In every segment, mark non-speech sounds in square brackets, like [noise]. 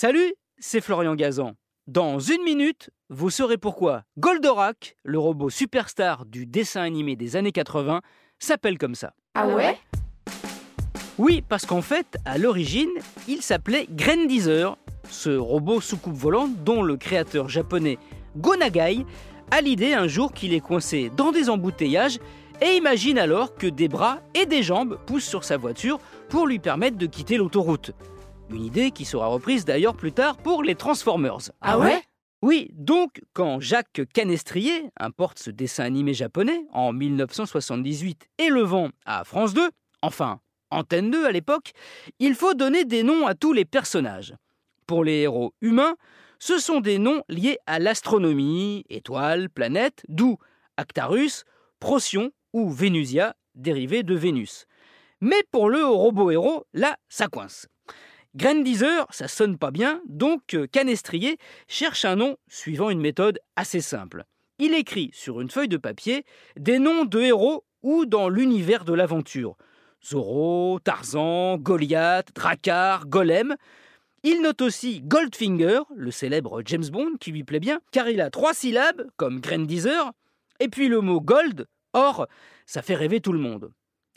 Salut, c'est Florian Gazan. Dans une minute, vous saurez pourquoi Goldorak, le robot superstar du dessin animé des années 80, s'appelle comme ça. Ah ouais? Oui, parce qu'en fait, à l'origine, il s'appelait Grandizer, ce robot sous-coupe volante dont le créateur japonais Gonagai a l'idée un jour qu'il est coincé dans des embouteillages et imagine alors que des bras et des jambes poussent sur sa voiture pour lui permettre de quitter l'autoroute. Une idée qui sera reprise d'ailleurs plus tard pour les Transformers. Ah ouais? Oui, donc quand Jacques Canestrier importe ce dessin animé japonais en 1978 et le vend à France 2, enfin Antenne 2 à l'époque, il faut donner des noms à tous les personnages. Pour les héros humains, ce sont des noms liés à l'astronomie, étoiles, planètes, d'où Actarus, Procyon ou Vénusia, dérivé de Vénus. Mais pour le robot héros, là, ça coince. Grandizer, ça sonne pas bien, donc euh, Canestrier cherche un nom suivant une méthode assez simple. Il écrit sur une feuille de papier des noms de héros ou dans l'univers de l'aventure. Zorro, Tarzan, Goliath, Drakkar, Golem. Il note aussi Goldfinger, le célèbre James Bond qui lui plaît bien, car il a trois syllabes, comme Grandizer, et puis le mot gold, or, ça fait rêver tout le monde.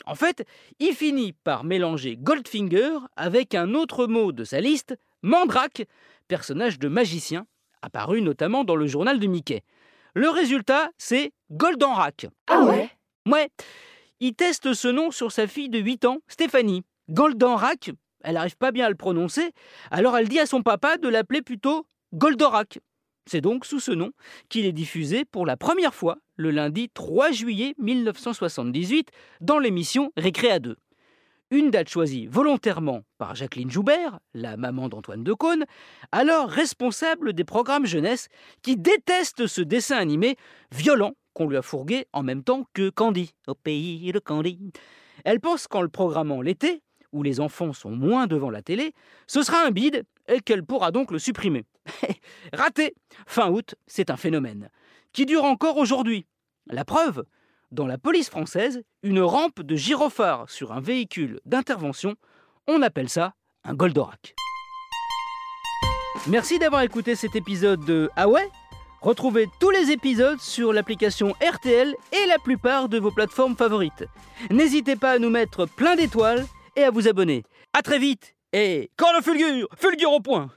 En fait, il finit par mélanger Goldfinger avec un autre mot de sa liste, Mandrake, personnage de magicien, apparu notamment dans le journal de Mickey. Le résultat, c'est Goldenrak. Ah ouais? Ouais, il teste ce nom sur sa fille de 8 ans, Stéphanie. Goldenrak, elle n'arrive pas bien à le prononcer, alors elle dit à son papa de l'appeler plutôt Goldorak. C'est donc sous ce nom qu'il est diffusé pour la première fois le lundi 3 juillet 1978 dans l'émission Récréa 2. Une date choisie volontairement par Jacqueline Joubert, la maman d'Antoine Decaune, alors responsable des programmes jeunesse, qui déteste ce dessin animé violent qu'on lui a fourgué en même temps que Candy, au pays de Candy. Elle pense qu'en le programmant l'été, où les enfants sont moins devant la télé, ce sera un bide et qu'elle pourra donc le supprimer. [laughs] Raté Fin août, c'est un phénomène qui dure encore aujourd'hui. La preuve Dans la police française, une rampe de gyrophare sur un véhicule d'intervention, on appelle ça un Goldorak. Merci d'avoir écouté cet épisode de Ah Retrouvez tous les épisodes sur l'application RTL et la plupart de vos plateformes favorites. N'hésitez pas à nous mettre plein d'étoiles et à vous abonner. A très vite et quand le fulgure, fulgure au point